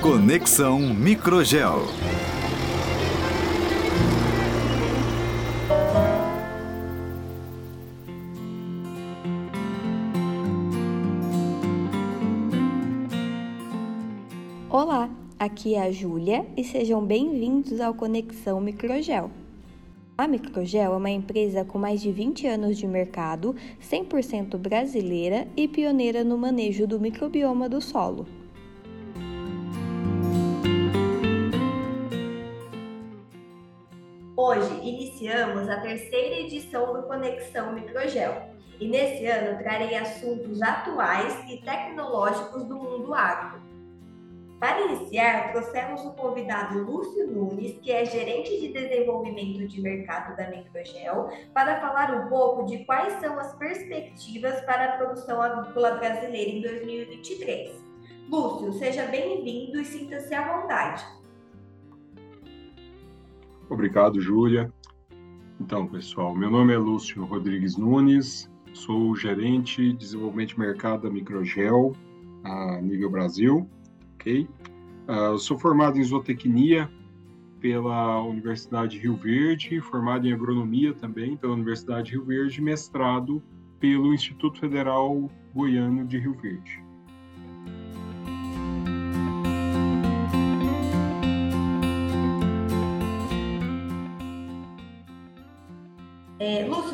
Conexão Microgel. Olá, aqui é a Júlia e sejam bem-vindos ao Conexão Microgel. A Microgel é uma empresa com mais de 20 anos de mercado, 100% brasileira e pioneira no manejo do microbioma do solo. Hoje iniciamos a terceira edição do Conexão Microgel e nesse ano trarei assuntos atuais e tecnológicos do mundo agro. Para iniciar, trouxemos o convidado Lúcio Nunes, que é gerente de desenvolvimento de mercado da Microgel, para falar um pouco de quais são as perspectivas para a produção agrícola brasileira em 2023. Lúcio, seja bem-vindo e sinta-se à vontade. Obrigado, Júlia. Então, pessoal, meu nome é Lúcio Rodrigues Nunes, sou gerente de desenvolvimento de mercado da Microgel a nível Brasil Uh, sou formado em zootecnia pela Universidade Rio Verde, formado em agronomia também pela Universidade Rio Verde, mestrado pelo Instituto Federal Goiano de Rio Verde.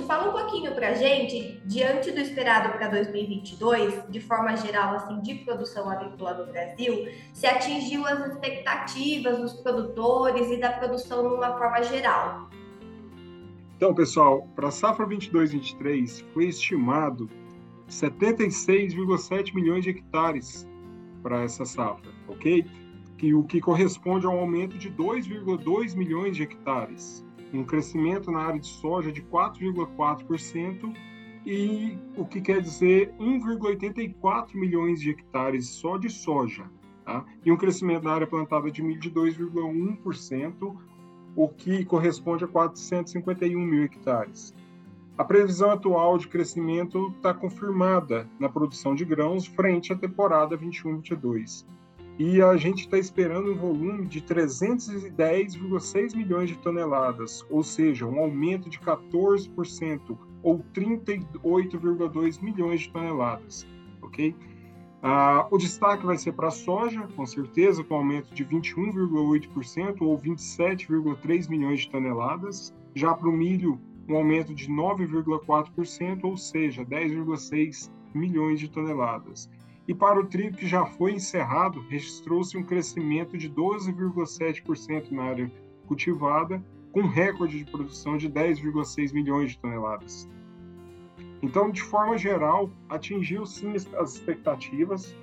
Fala um pouquinho para a gente, diante do esperado para 2022, de forma geral, assim, de produção agrícola no Brasil, se atingiu as expectativas dos produtores e da produção numa forma geral. Então, pessoal, para a safra 22-23 foi estimado 76,7 milhões de hectares para essa safra, ok? Que o que corresponde a um aumento de 2,2 milhões de hectares um crescimento na área de soja de 4,4% e o que quer dizer 1,84 milhões de hectares só de soja, tá? e um crescimento na área plantada de milho de 2,1%, o que corresponde a 451 mil hectares. A previsão atual de crescimento está confirmada na produção de grãos frente à temporada 21-22 e a gente está esperando um volume de 310,6 milhões de toneladas, ou seja, um aumento de 14% ou 38,2 milhões de toneladas, ok? Ah, o destaque vai ser para a soja, com certeza, com aumento de 21,8% ou 27,3 milhões de toneladas. Já para o milho, um aumento de 9,4%, ou seja, 10,6 milhões de toneladas. E para o trigo que já foi encerrado, registrou-se um crescimento de 12,7% na área cultivada, com recorde de produção de 10,6 milhões de toneladas. Então, de forma geral, atingiu sim as expectativas.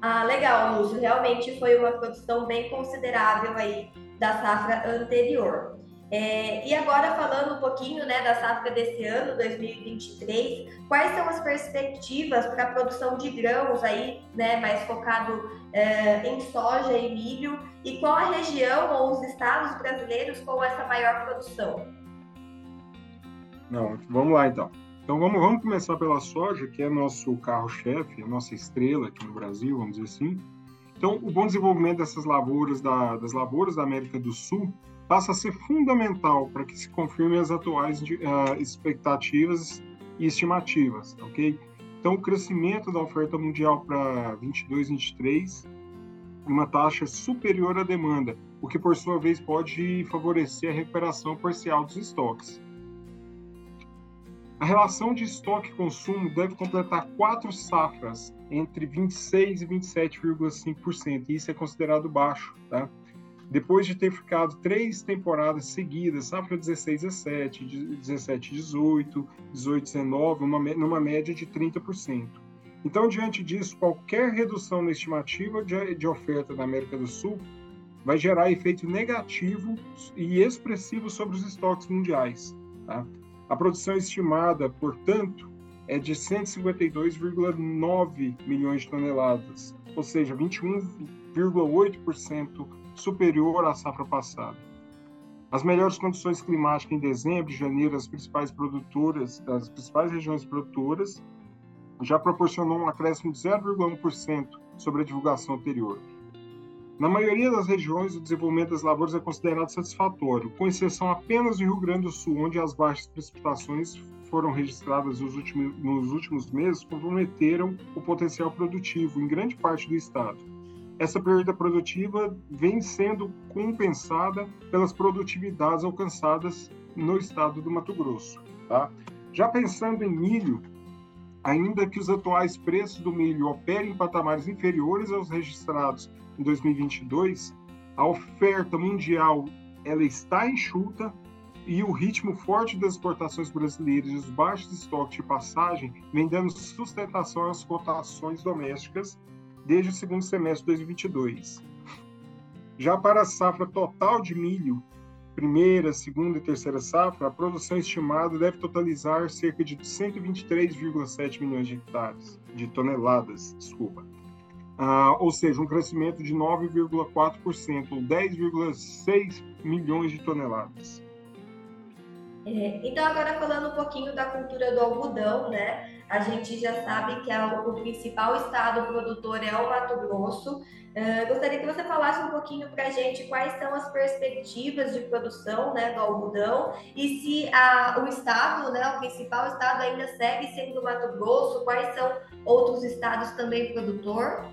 Ah, legal, Lúcio. Realmente foi uma produção bem considerável aí da safra anterior. É, e agora falando um pouquinho né, da safra desse ano, 2023, quais são as perspectivas para a produção de grãos aí, né, mais focado é, em soja e milho, e qual a região ou os estados brasileiros com essa maior produção? Não, vamos lá então. Então vamos, vamos começar pela soja, que é nosso carro-chefe, nossa estrela aqui no Brasil, vamos dizer assim. Então, o bom desenvolvimento dessas lavouras, da, das lavouras da América do Sul, passa a ser fundamental para que se confirmem as atuais uh, expectativas e estimativas, ok? Então, o crescimento da oferta mundial para 22, 23, uma taxa superior à demanda, o que por sua vez pode favorecer a recuperação parcial dos estoques. A relação de estoque e consumo deve completar quatro safras entre 26 e 27,5%, e isso é considerado baixo, tá? Depois de ter ficado três temporadas seguidas, safra 16 17, 17 18, 18 19, uma, numa média de 30%. Então, diante disso, qualquer redução na estimativa de, de oferta da América do Sul vai gerar efeito negativo e expressivo sobre os estoques mundiais. Tá? A produção estimada, portanto, é de 152,9 milhões de toneladas, ou seja, 21,8% superior à safra passada. As melhores condições climáticas em dezembro e janeiro das principais produtoras, das principais regiões produtoras, já proporcionou um acréscimo de 0,1% sobre a divulgação anterior. Na maioria das regiões, o desenvolvimento das lavouras é considerado satisfatório, com exceção apenas do Rio Grande do Sul, onde as baixas precipitações foram registradas nos últimos, nos últimos meses comprometeram o potencial produtivo em grande parte do estado. Essa perda produtiva vem sendo compensada pelas produtividades alcançadas no estado do Mato Grosso. Tá? Já pensando em milho, ainda que os atuais preços do milho operem em patamares inferiores aos registrados em 2022, a oferta mundial ela está enxuta e o ritmo forte das exportações brasileiras e os baixos estoques de passagem vem dando sustentação às cotações domésticas desde o segundo semestre de 2022. Já para a safra total de milho, primeira, segunda e terceira safra, a produção estimada deve totalizar cerca de 123,7 milhões de hectares, de toneladas, desculpa. Ah, ou seja, um crescimento de 9,4%, ou 10,6 milhões de toneladas. É, então, agora falando um pouquinho da cultura do algodão, né? A gente já sabe que é o, principal estado produtor é o Mato Grosso. Uh, gostaria que você falasse um pouquinho para a gente quais são as perspectivas de produção né, do algodão e se a, o estado, né, o principal estado ainda segue sendo o Mato Grosso, quais são outros estados também produtor?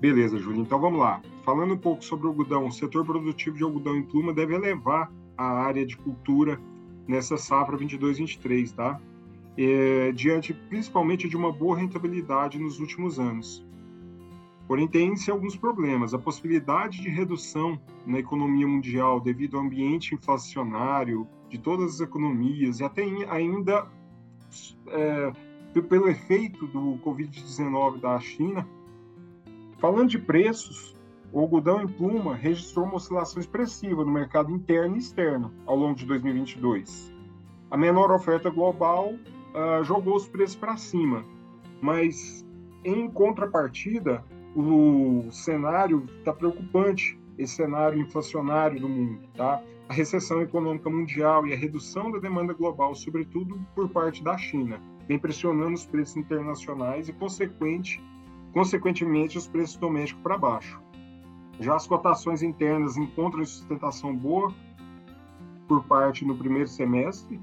Beleza, Júlia. Então vamos lá. Falando um pouco sobre o algodão, o setor produtivo de algodão em pluma deve elevar a área de cultura nessa safra 22-23, tá? É, diante principalmente de uma boa rentabilidade nos últimos anos. Porém, tem-se alguns problemas. A possibilidade de redução na economia mundial devido ao ambiente inflacionário de todas as economias e até ainda é, pelo efeito do Covid-19 da China. Falando de preços, o algodão em pluma registrou uma oscilação expressiva no mercado interno e externo ao longo de 2022. A menor oferta global uh, jogou os preços para cima, mas em contrapartida, o cenário está preocupante, esse cenário inflacionário do mundo, tá? A recessão econômica mundial e a redução da demanda global, sobretudo por parte da China, vem pressionando os preços internacionais e, consequente, consequentemente, os preços domésticos para baixo. Já as cotações internas encontram sustentação boa por parte no primeiro semestre,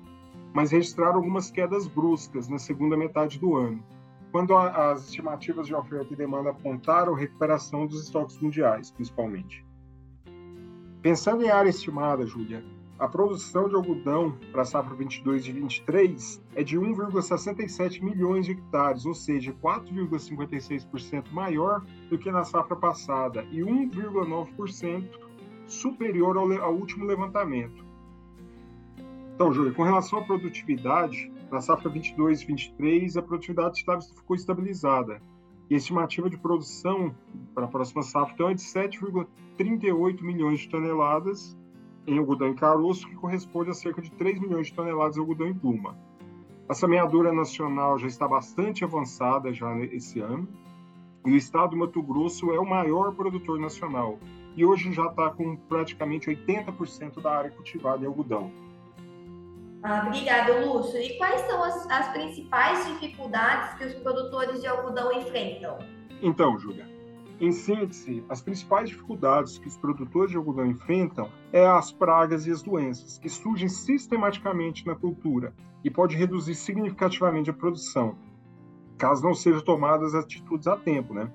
mas registraram algumas quedas bruscas na segunda metade do ano, quando a, as estimativas de oferta e demanda apontaram recuperação dos estoques mundiais, principalmente. Pensando em área estimada, Júlia, a produção de algodão para a safra 22 de 23 é de 1,67 milhões de hectares, ou seja, 4,56% maior do que na safra passada e 1,9% superior ao, ao, último levantamento. Então, Júlia, com relação à produtividade, na safra 22 e 23, a produtividade ficou estabilizada. E a estimativa de produção para a próxima safra então, é de 7,38 milhões de toneladas em algodão em caroço, que corresponde a cerca de 3 milhões de toneladas de algodão em pluma. A semeadura nacional já está bastante avançada já esse ano, e o estado do Mato Grosso é o maior produtor nacional, e hoje já está com praticamente 80% da área cultivada em algodão. Ah, obrigada, Lúcio. E quais são as, as principais dificuldades que os produtores de algodão enfrentam? Então, Júlia, em síntese, as principais dificuldades que os produtores de algodão enfrentam é as pragas e as doenças, que surgem sistematicamente na cultura e pode reduzir significativamente a produção, caso não sejam tomadas atitudes a tempo, né?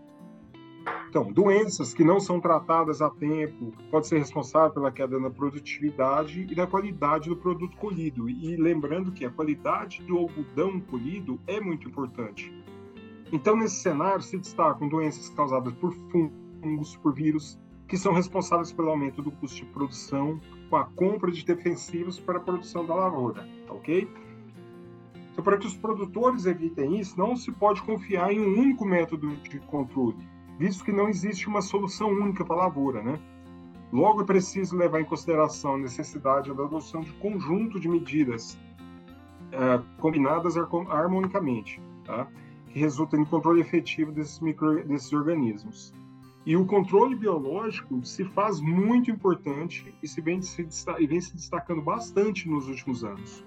Então, doenças que não são tratadas a tempo pode ser responsável pela queda na produtividade e na qualidade do produto colhido. E lembrando que a qualidade do algodão colhido é muito importante. Então, nesse cenário, se destacam doenças causadas por fungos, por vírus, que são responsáveis pelo aumento do custo de produção com a compra de defensivos para a produção da lavoura, ok? Então, para que os produtores evitem isso, não se pode confiar em um único método de controle, visto que não existe uma solução única para a lavoura, né? Logo, é preciso levar em consideração a necessidade da adoção de conjunto de medidas é, combinadas harmonicamente, tá? que resulta em controle efetivo desses, micro, desses organismos. E o controle biológico se faz muito importante e, se vem, se, e vem se destacando bastante nos últimos anos.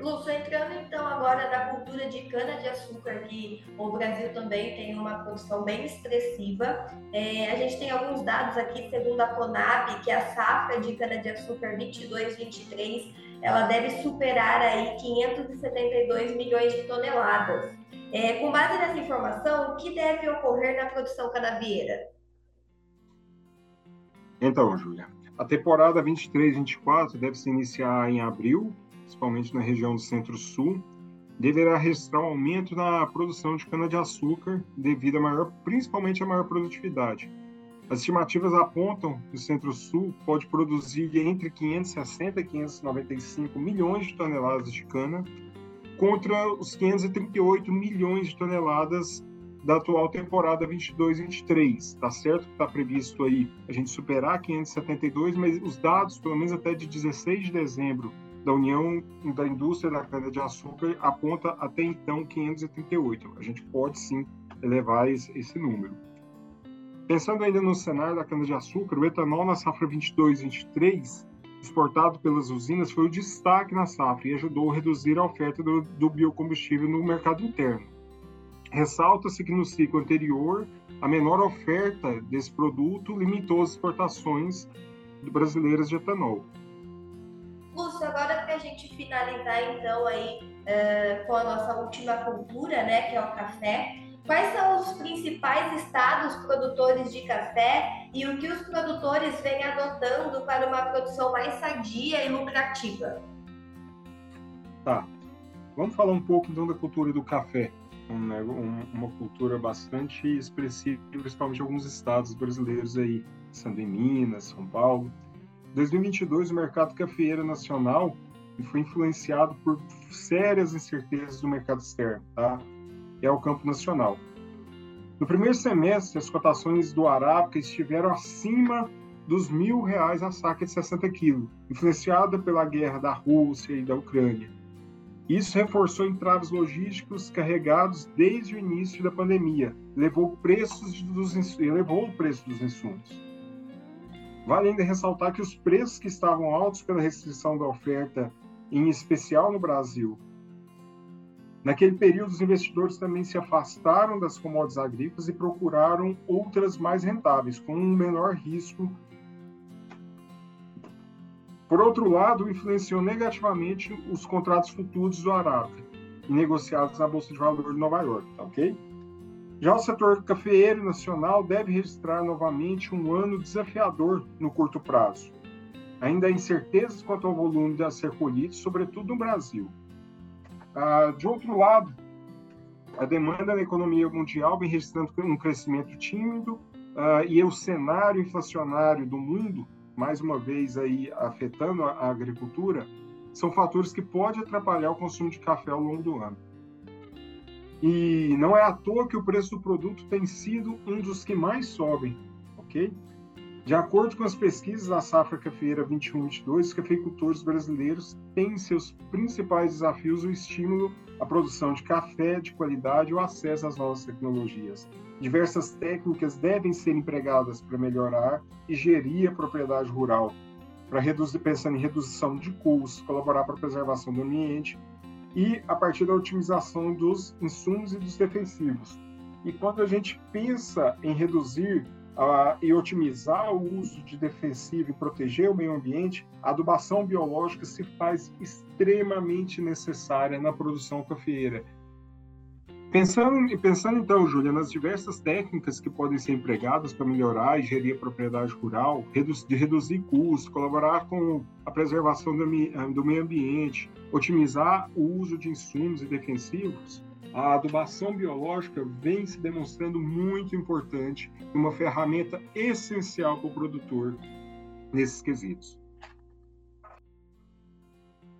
Lúcio, entrando então agora na cultura de cana-de-açúcar, que o Brasil também tem uma produção bem expressiva, é, a gente tem alguns dados aqui, segundo a Conab, que a safra de cana-de-açúcar 22-23, ela deve superar aí 572 milhões de toneladas. É, com base nessa informação, o que deve ocorrer na produção canavieira? Então, Júlia, a temporada 23-24 deve se iniciar em abril principalmente na região do Centro-Sul, deverá registrar um aumento na produção de cana-de-açúcar devido a maior, principalmente a maior produtividade. As estimativas apontam que o Centro-Sul pode produzir entre 560 e 595 milhões de toneladas de cana, contra os 538 milhões de toneladas da atual temporada 22-23. Tá certo que está previsto aí a gente superar 572, mas os dados, pelo menos até de 16 de dezembro da União da Indústria da Cana-de-Açúcar aponta até então 538. A gente pode sim elevar esse, esse número. Pensando ainda no cenário da cana-de-açúcar, o etanol na safra 22-23, exportado pelas usinas, foi o destaque na safra e ajudou a reduzir a oferta do, do biocombustível no mercado interno. Ressalta-se que no ciclo anterior, a menor oferta desse produto limitou as exportações brasileiras de etanol. Gente finalizar então aí uh, com a nossa última cultura, né, que é o café, quais são os principais estados produtores de café e o que os produtores vêm adotando para uma produção mais sadia e lucrativa? Tá, vamos falar um pouco então da cultura do café. Né, uma cultura bastante expressiva, principalmente em alguns estados brasileiros aí, em Minas, São Paulo. 2022, o mercado cafeeiro nacional foi influenciado por sérias incertezas do mercado externo, tá? É o campo nacional. No primeiro semestre, as cotações do Arábica estiveram acima dos mil reais a saca de 60 quilos, influenciada pela guerra da Rússia e da Ucrânia. Isso reforçou entraves logísticos carregados desde o início da pandemia, levou, preços dos, elevou o preço dos insumos. Vale ainda ressaltar que os preços que estavam altos pela restrição da oferta, em especial no Brasil, naquele período os investidores também se afastaram das commodities agrícolas e procuraram outras mais rentáveis, com um menor risco. Por outro lado, influenciou negativamente os contratos futuros do Arábica, negociados na Bolsa de Valores de Nova York, tá ok? Já o setor cafeeiro nacional deve registrar novamente um ano desafiador no curto prazo. Ainda há incertezas quanto ao volume a ser colhido, sobretudo no Brasil. Ah, de outro lado, a demanda na economia mundial vem registrando um crescimento tímido ah, e o cenário inflacionário do mundo, mais uma vez aí afetando a agricultura, são fatores que podem atrapalhar o consumo de café ao longo do ano. E não é à toa que o preço do produto tem sido um dos que mais sobem, ok? De acordo com as pesquisas da safra cafeira 21-22, os cafeicultores brasileiros têm seus principais desafios o estímulo à produção de café de qualidade e o acesso às novas tecnologias. Diversas técnicas devem ser empregadas para melhorar e gerir a propriedade rural, para reduzir, pensando em redução de custos, colaborar para a preservação do ambiente e a partir da otimização dos insumos e dos defensivos. E quando a gente pensa em reduzir uh, e otimizar o uso de defensivo e proteger o meio ambiente, a adubação biológica se faz extremamente necessária na produção cafeeira. Pensando, pensando então, Júlia, nas diversas técnicas que podem ser empregadas para melhorar e gerir a propriedade rural, de reduzir custos, colaborar com a preservação do, do meio ambiente, otimizar o uso de insumos e defensivos, a adubação biológica vem se demonstrando muito importante uma ferramenta essencial para o produtor nesses quesitos.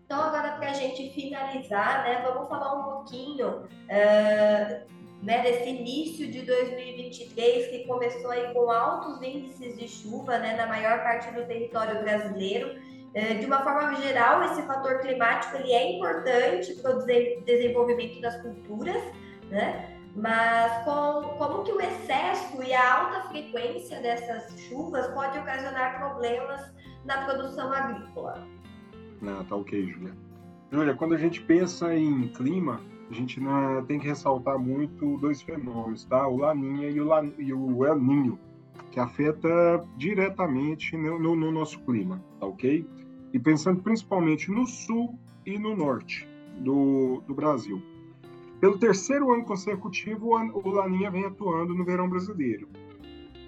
Então, agora para a gente finalizar, né, vamos falar um pouquinho uh, né, desse início de 2023, que começou aí com altos índices de chuva né, na maior parte do território brasileiro. Uh, de uma forma geral, esse fator climático ele é importante para o desenvolvimento das culturas, né? Mas com, como que o excesso e a alta frequência dessas chuvas pode ocasionar problemas na produção agrícola? Ah, tá ok, Júlia. Júlia, quando a gente pensa em clima, a gente tem que ressaltar muito dois fenômenos, tá? O Laninha e o, La, e o El Ninho, que afeta diretamente no, no, no, nosso clima, tá ok? E pensando principalmente no sul e no norte do, do Brasil. Pelo terceiro ano consecutivo, o Laninha vem atuando no verão brasileiro.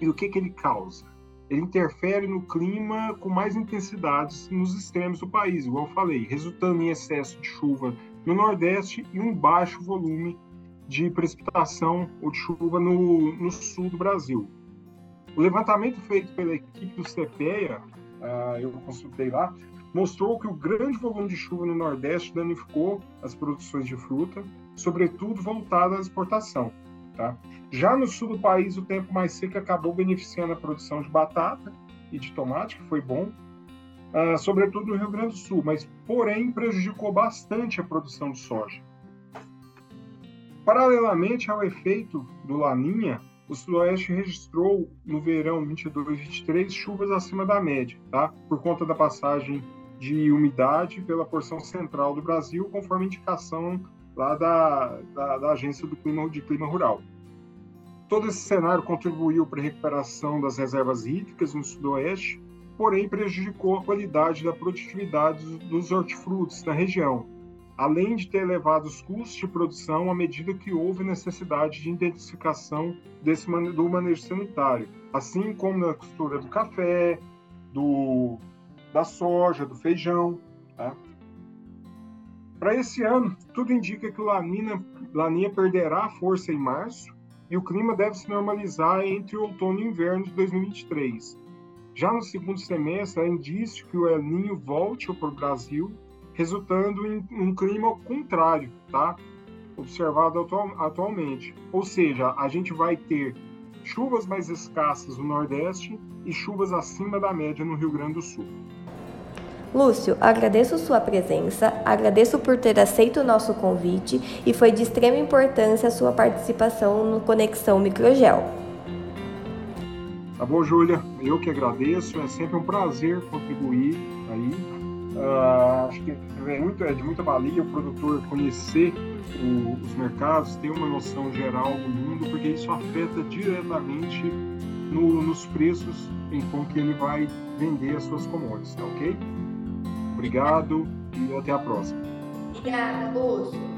E o que, que ele causa? Ele interfere no clima com mais intensidades nos extremos do país, igual eu falei, resultando em excesso de chuva no Nordeste e um baixo volume de precipitação ou de chuva no, no sul do Brasil. O levantamento feito pela equipe do CPEA, uh, eu consultei lá, mostrou que o grande volume de chuva no Nordeste danificou as produções de fruta, sobretudo voltada à exportação. Tá? Já no sul do país, o tempo mais seco acabou beneficiando a produção de batata e de tomate, que foi bom, uh, sobretudo no Rio Grande do Sul, mas porém prejudicou bastante a produção de soja. Paralelamente ao efeito do Laninha, o Sudoeste registrou no verão 22-23 chuvas acima da média, tá? por conta da passagem de umidade pela porção central do Brasil, conforme indicação lá da, da, da Agência do Clima, de Clima Rural. Todo esse cenário contribuiu para a recuperação das reservas hídricas no Sudoeste, porém prejudicou a qualidade da produtividade dos hortifrutos na região, além de ter elevado os custos de produção à medida que houve necessidade de intensificação desse, do manejo sanitário, assim como na costura do café, do, da soja, do feijão. Tá? Para esse ano, tudo indica que o Laninha, Laninha perderá força em março e o clima deve se normalizar entre outono e inverno de 2023. Já no segundo semestre, há indício que o El Ninho volte para o Brasil, resultando em um clima contrário, tá? Observado atual, atualmente. Ou seja, a gente vai ter chuvas mais escassas no Nordeste e chuvas acima da média no Rio Grande do Sul. Lúcio, agradeço sua presença, agradeço por ter aceito o nosso convite e foi de extrema importância a sua participação no Conexão Microgel. Tá bom, Júlia? Eu que agradeço, é sempre um prazer contribuir aí. Uh, acho que é, muito, é de muita valia o produtor conhecer o, os mercados, ter uma noção geral do mundo, porque isso afeta diretamente no, nos preços em com que ele vai vender as suas commodities, tá ok? Obrigado e até a próxima. Obrigada, Lúcio.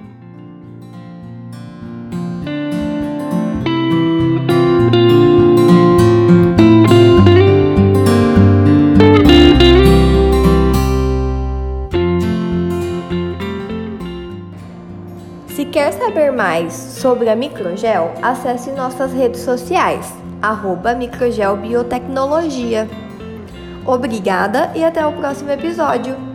Se quer saber mais sobre a Microgel, acesse nossas redes sociais, arroba Microgel Biotecnologia. Obrigada e até o próximo episódio.